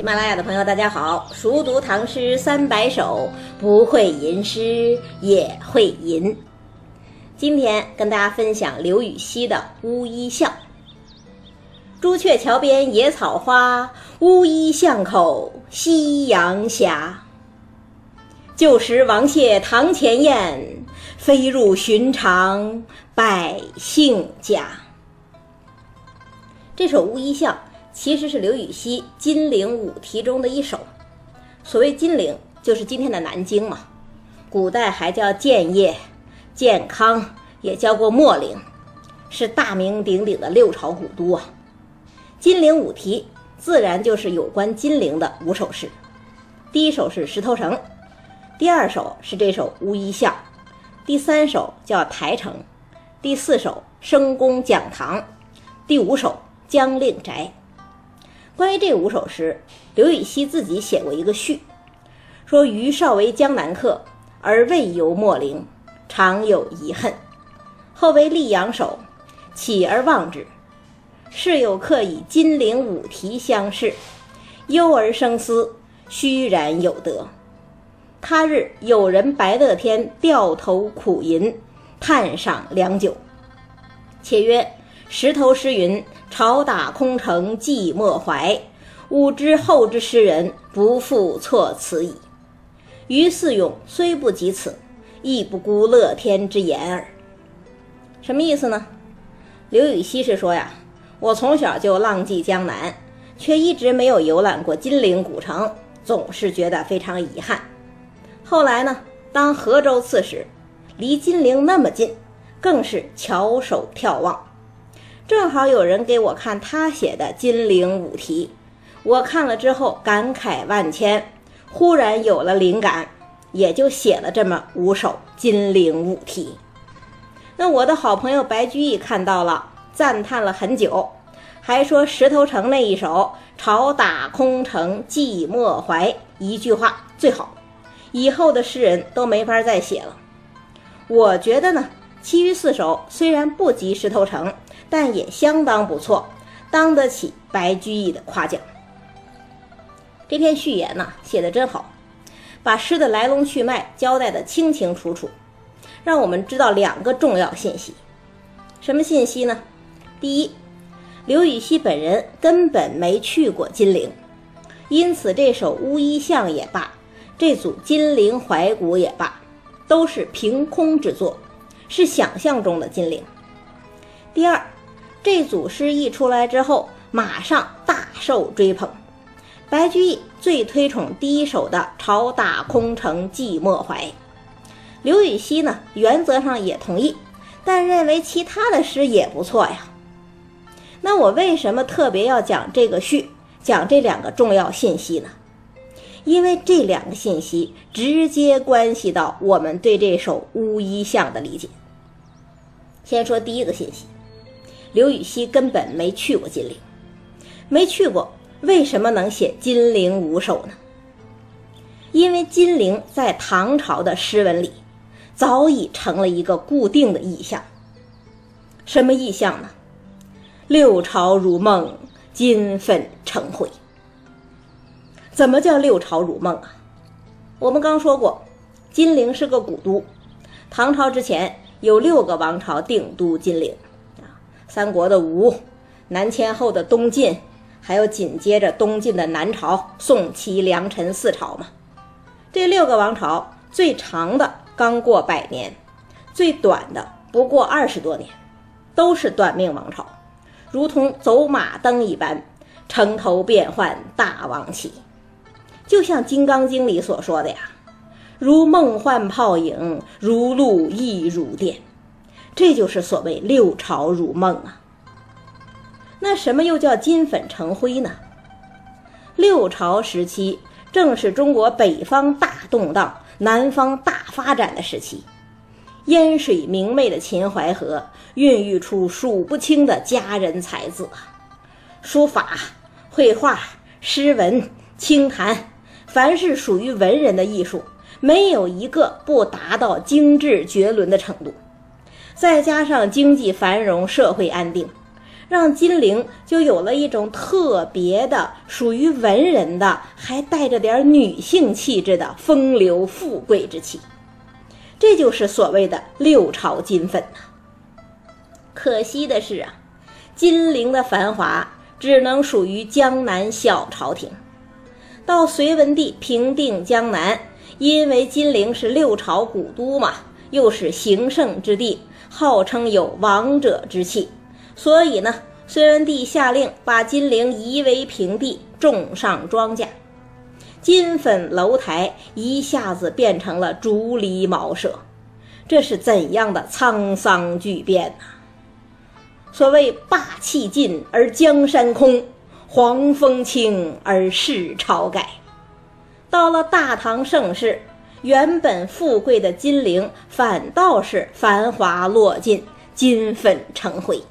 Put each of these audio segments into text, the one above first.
喜马拉雅的朋友，大家好！熟读唐诗三百首，不会吟诗也会吟。今天跟大家分享刘禹锡的《乌衣巷》：朱雀桥边野草花，乌衣巷口夕阳斜。旧时王谢堂前燕，飞入寻常百姓家。这首《乌衣巷》。其实是刘禹锡《金陵五题》中的一首。所谓金陵，就是今天的南京嘛。古代还叫建业、建康，也叫过秣陵，是大名鼎鼎的六朝古都啊。《金陵五题》自然就是有关金陵的五首诗。第一首是《石头城》，第二首是这首《乌衣巷》，第三首叫《台城》，第四首《生公讲堂》，第五首《江令宅》。关于这五首诗，刘禹锡自己写过一个序，说：“余少为江南客，而未游秣陵，常有遗恨。后为溧阳守，起而望之，事有客以金陵五题相视，忧而生思，虚然有得。他日有人白乐天掉头苦吟，叹赏良久，且曰。”石头诗云：“朝打空城寂寞怀，吾之后之诗人不复措此矣。”于四咏虽不及此，亦不孤乐天之言耳。什么意思呢？刘禹锡是说呀，我从小就浪迹江南，却一直没有游览过金陵古城，总是觉得非常遗憾。后来呢，当河州刺史，离金陵那么近，更是翘首眺望。正好有人给我看他写的《金陵五题》，我看了之后感慨万千，忽然有了灵感，也就写了这么五首《金陵五题》。那我的好朋友白居易看到了，赞叹了很久，还说石头城那一首“朝打空城寂寞怀”一句话最好，以后的诗人都没法再写了。我觉得呢，其余四首虽然不及石头城。但也相当不错，当得起白居易的夸奖。这篇序言呢，写的真好，把诗的来龙去脉交代的清清楚楚，让我们知道两个重要信息。什么信息呢？第一，刘禹锡本人根本没去过金陵，因此这首《乌衣巷》也罢，这组《金陵怀古》也罢，都是凭空之作，是想象中的金陵。第二。这组诗一出来之后，马上大受追捧。白居易最推崇第一首的“朝打空城寂寞怀”，刘禹锡呢原则上也同意，但认为其他的诗也不错呀。那我为什么特别要讲这个序，讲这两个重要信息呢？因为这两个信息直接关系到我们对这首《乌衣巷》的理解。先说第一个信息。刘禹锡根本没去过金陵，没去过，为什么能写《金陵五首》呢？因为金陵在唐朝的诗文里，早已成了一个固定的意象。什么意象呢？六朝如梦，金粉成灰。怎么叫六朝如梦啊？我们刚说过，金陵是个古都，唐朝之前有六个王朝定都金陵。三国的吴，南迁后的东晋，还有紧接着东晋的南朝、宋、齐、梁、陈四朝嘛。这六个王朝最长的刚过百年，最短的不过二十多年，都是短命王朝，如同走马灯一般，城头变幻大王旗。就像《金刚经》里所说的呀，如梦幻泡影，如露亦如电。这就是所谓六朝如梦啊。那什么又叫金粉成灰呢？六朝时期正是中国北方大动荡、南方大发展的时期，烟水明媚的秦淮河孕育出数不清的佳人才子。书法、绘画、诗文、清谈，凡是属于文人的艺术，没有一个不达到精致绝伦的程度。再加上经济繁荣、社会安定，让金陵就有了一种特别的、属于文人的，还带着点女性气质的风流富贵之气。这就是所谓的六朝金粉呐。可惜的是啊，金陵的繁华只能属于江南小朝廷。到隋文帝平定江南，因为金陵是六朝古都嘛，又是行胜之地，号称有王者之气，所以呢，隋文帝下令把金陵夷为平地，种上庄稼，金粉楼台一下子变成了竹篱茅舍，这是怎样的沧桑巨变呐！所谓霸气尽而江山空。黄风清而世朝改，到了大唐盛世，原本富贵的金陵反倒是繁华落尽，金粉成灰。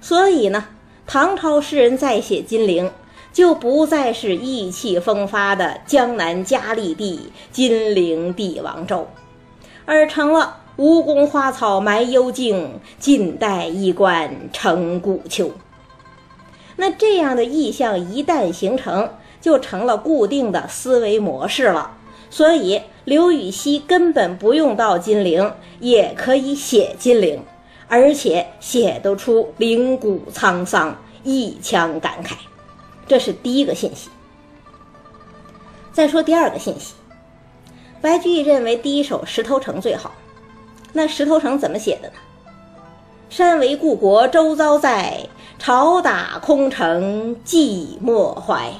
所以呢，唐朝诗人再写金陵，就不再是意气风发的江南佳丽地金陵帝王州，而成了吴宫花草埋幽径，晋代衣冠成古丘。那这样的意象一旦形成，就成了固定的思维模式了。所以刘禹锡根本不用到金陵，也可以写金陵，而且写得出灵骨沧桑、一腔感慨。这是第一个信息。再说第二个信息，白居易认为第一首《石头城》最好。那《石头城》怎么写的呢？山为故国周遭在。朝打空城寂寞怀，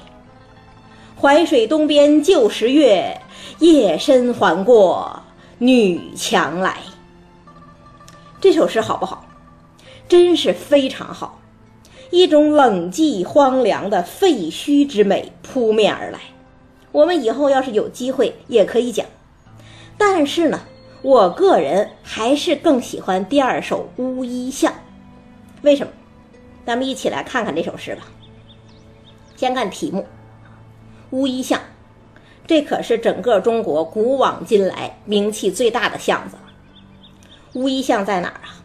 淮水东边旧时月，夜深还过女墙来。这首诗好不好？真是非常好，一种冷寂荒凉的废墟之美扑面而来。我们以后要是有机会也可以讲，但是呢，我个人还是更喜欢第二首《乌衣巷》，为什么？咱们一起来看看这首诗吧。先看题目，“乌衣巷”，这可是整个中国古往今来名气最大的巷子。乌衣巷在哪儿啊？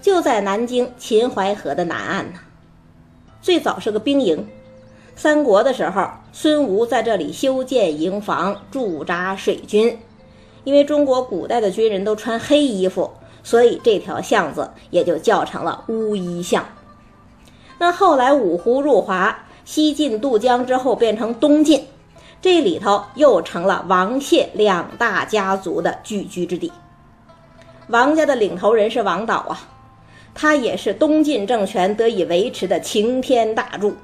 就在南京秦淮河的南岸呢。最早是个兵营，三国的时候，孙吴在这里修建营房，驻扎水军。因为中国古代的军人都穿黑衣服，所以这条巷子也就叫成了乌衣巷。那后来五胡入华，西晋渡江之后变成东晋，这里头又成了王谢两大家族的聚居之地。王家的领头人是王导啊，他也是东晋政权得以维持的擎天大柱，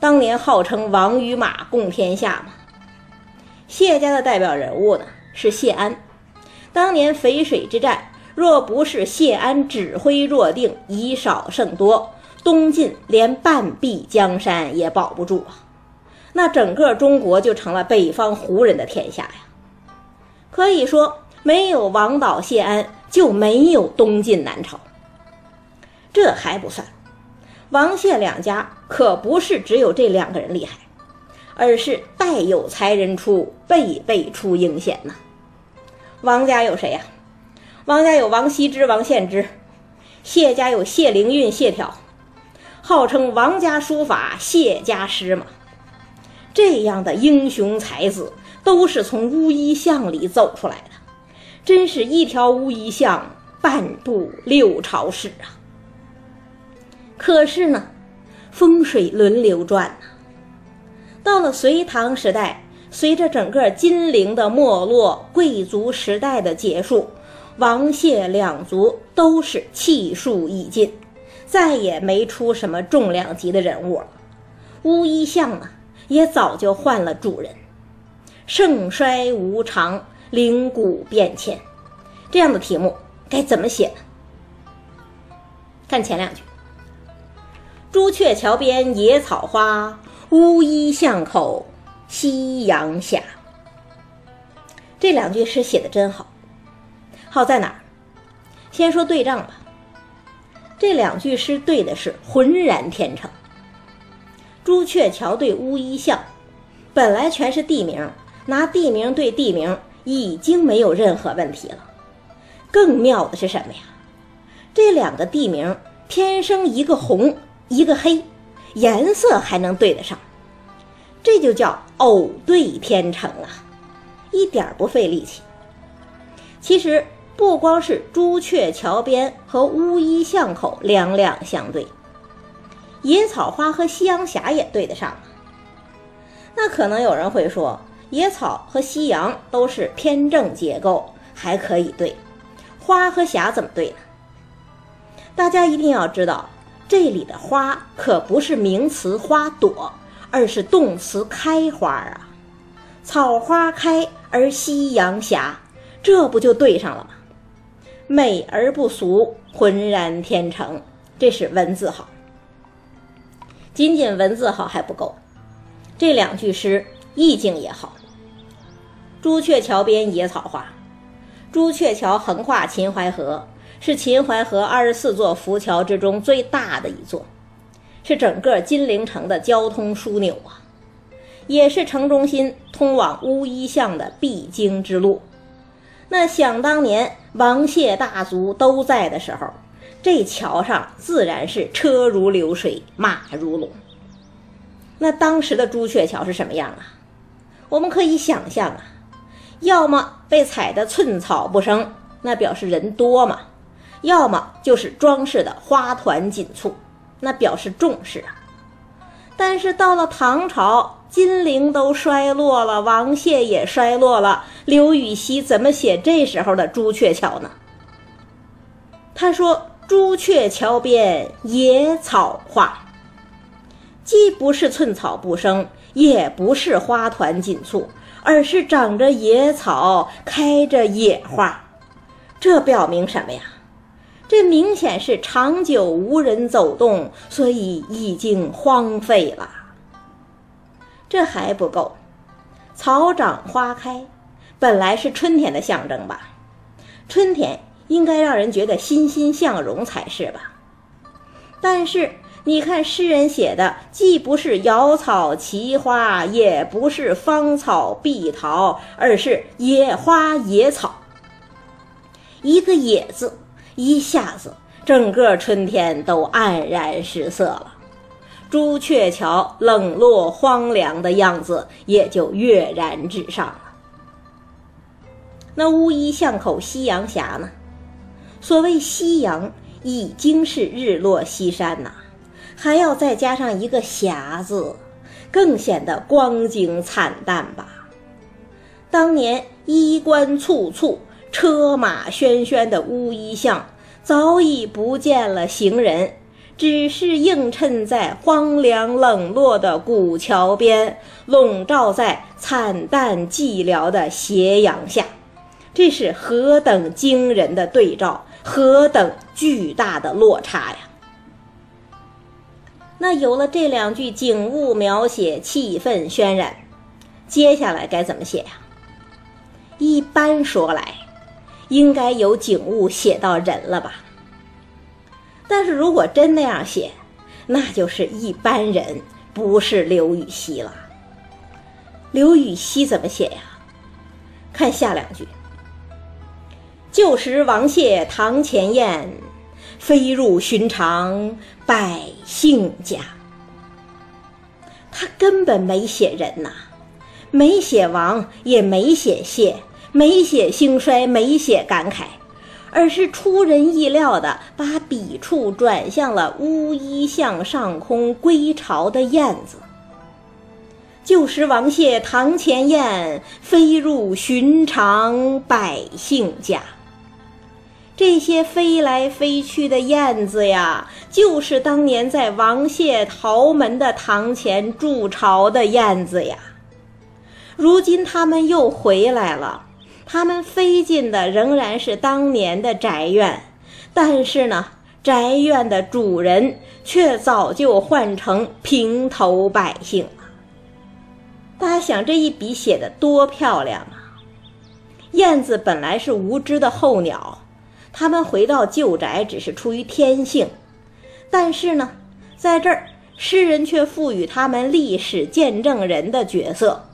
当年号称王与马共天下嘛。谢家的代表人物呢是谢安，当年淝水之战，若不是谢安指挥若定，以少胜多。东晋连半壁江山也保不住啊，那整个中国就成了北方胡人的天下呀。可以说，没有王导、谢安，就没有东晋南朝。这还不算，王谢两家可不是只有这两个人厉害，而是代有才人出，辈辈出英贤呐。王家有谁呀？王家有王羲之、王献之；谢家有谢灵运、谢朓。号称王家书法，谢家诗嘛，这样的英雄才子都是从乌衣巷里走出来的，真是一条乌衣巷，半部六朝史啊。可是呢，风水轮流转呐，到了隋唐时代，随着整个金陵的没落，贵族时代的结束，王谢两族都是气数已尽。再也没出什么重量级的人物了，乌衣巷呢也早就换了主人，盛衰无常，灵骨变迁，这样的题目该怎么写呢？看前两句：朱雀桥边野草花，乌衣巷口夕阳斜。这两句诗写的真好，好在哪儿？先说对仗吧。这两句诗对的是浑然天成。朱雀桥对乌衣巷，本来全是地名，拿地名对地名已经没有任何问题了。更妙的是什么呀？这两个地名天生一个红一个黑，颜色还能对得上，这就叫偶对天成啊，一点不费力气。其实不光是朱雀桥边和乌衣巷口两两相对，野草花和夕阳霞也对得上。那可能有人会说，野草和夕阳都是偏正结构，还可以对，花和霞怎么对呢？大家一定要知道，这里的花可不是名词花朵，而是动词开花啊。草花开而夕阳霞，这不就对上了吗？美而不俗，浑然天成。这是文字好，仅仅文字好还不够。这两句诗意境也好。朱雀桥边野草花，朱雀桥横跨秦淮河，是秦淮河二十四座浮桥之中最大的一座，是整个金陵城的交通枢纽啊，也是城中心通往乌衣巷的必经之路。那想当年王谢大族都在的时候，这桥上自然是车如流水，马如龙。那当时的朱雀桥是什么样啊？我们可以想象啊，要么被踩得寸草不生，那表示人多嘛；要么就是装饰的花团锦簇，那表示重视啊。但是到了唐朝，金陵都衰落了，王谢也衰落了，刘禹锡怎么写这时候的朱雀桥呢？他说：“朱雀桥边野草花。”既不是寸草不生，也不是花团锦簇，而是长着野草，开着野花。这表明什么呀？这明显是长久无人走动，所以已经荒废了。这还不够，草长花开，本来是春天的象征吧？春天应该让人觉得欣欣向荣才是吧？但是。你看，诗人写的既不是瑶草奇花，也不是芳草碧桃，而是野花野草。一个“野”字，一下子整个春天都黯然失色了，朱雀桥冷落荒凉的样子也就跃然纸上了。那乌衣巷口夕阳霞呢？所谓夕阳，已经是日落西山呐。还要再加上一个“霞”字，更显得光景惨淡吧。当年衣冠簇簇、车马喧喧的乌衣巷，早已不见了行人，只是映衬在荒凉冷落的古桥边，笼罩在惨淡寂寥的斜阳下。这是何等惊人的对照，何等巨大的落差呀！那有了这两句景物描写，气氛渲染，接下来该怎么写呀？一般说来，应该有景物写到人了吧？但是如果真那样写，那就是一般人，不是刘禹锡了。刘禹锡怎么写呀？看下两句：旧时王谢堂前燕。飞入寻常百姓家，他根本没写人呐，没写王，也没写谢，没写兴衰，没写感慨，而是出人意料的把笔触转向了乌衣巷上空归巢的燕子。旧时王谢堂前燕，飞入寻常百姓家。这些飞来飞去的燕子呀，就是当年在王谢陶门的堂前筑巢的燕子呀。如今他们又回来了，他们飞进的仍然是当年的宅院，但是呢，宅院的主人却早就换成平头百姓了。大家想，这一笔写的多漂亮啊！燕子本来是无知的候鸟。他们回到旧宅只是出于天性，但是呢，在这儿诗人却赋予他们历史见证人的角色。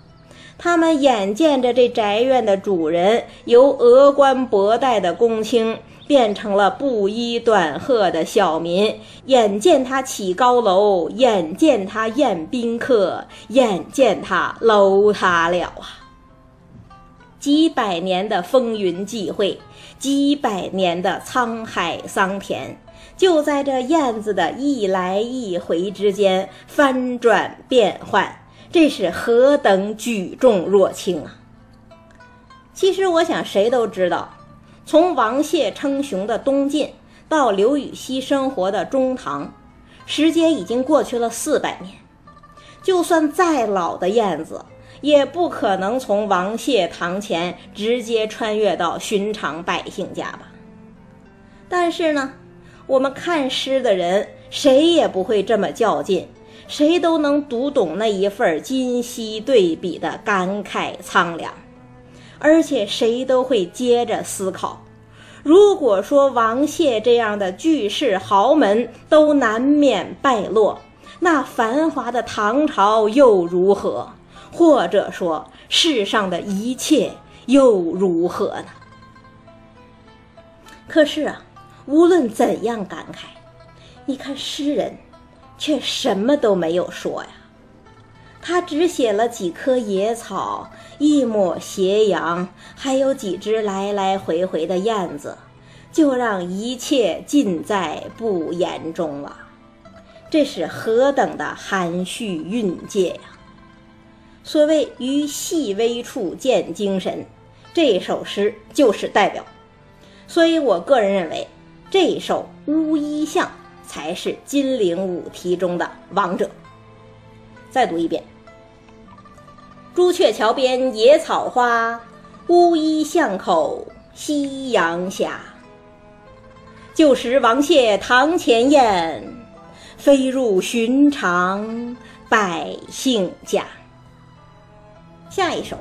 他们眼见着这宅院的主人由峨冠博带的公卿变成了布衣短褐的小民。眼见他起高楼，眼见他宴宾客，眼见他楼塌了啊！几百年的风云际会，几百年的沧海桑田，就在这燕子的一来一回之间翻转变换，这是何等举重若轻啊！其实，我想谁都知道。从王谢称雄的东晋到刘禹锡生活的中唐，时间已经过去了四百年。就算再老的燕子，也不可能从王谢堂前直接穿越到寻常百姓家吧？但是呢，我们看诗的人谁也不会这么较劲，谁都能读懂那一份今昔对比的感慨苍凉。而且谁都会接着思考：如果说王谢这样的巨士豪门都难免败落，那繁华的唐朝又如何？或者说世上的一切又如何呢？可是啊，无论怎样感慨，你看诗人却什么都没有说呀。他只写了几棵野草，一抹斜阳，还有几只来来回回的燕子，就让一切尽在不言中了。这是何等的含蓄蕴藉呀！所谓“于细微处见精神”，这首诗就是代表。所以我个人认为，这首《乌衣巷》才是金陵五题中的王者。再读一遍。朱雀桥边野草花，乌衣巷口夕阳下。旧时王谢堂前燕，飞入寻常百姓家。下一首，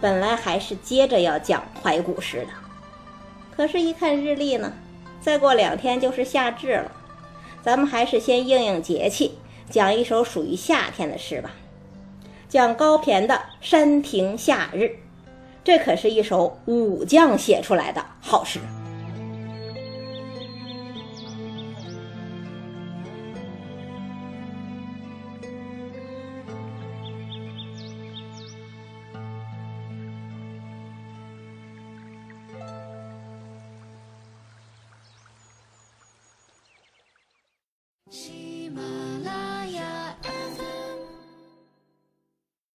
本来还是接着要讲怀古诗的，可是，一看日历呢，再过两天就是夏至了，咱们还是先应应节气，讲一首属于夏天的诗吧。讲高骈的《山亭夏日》，这可是一首武将写出来的好诗。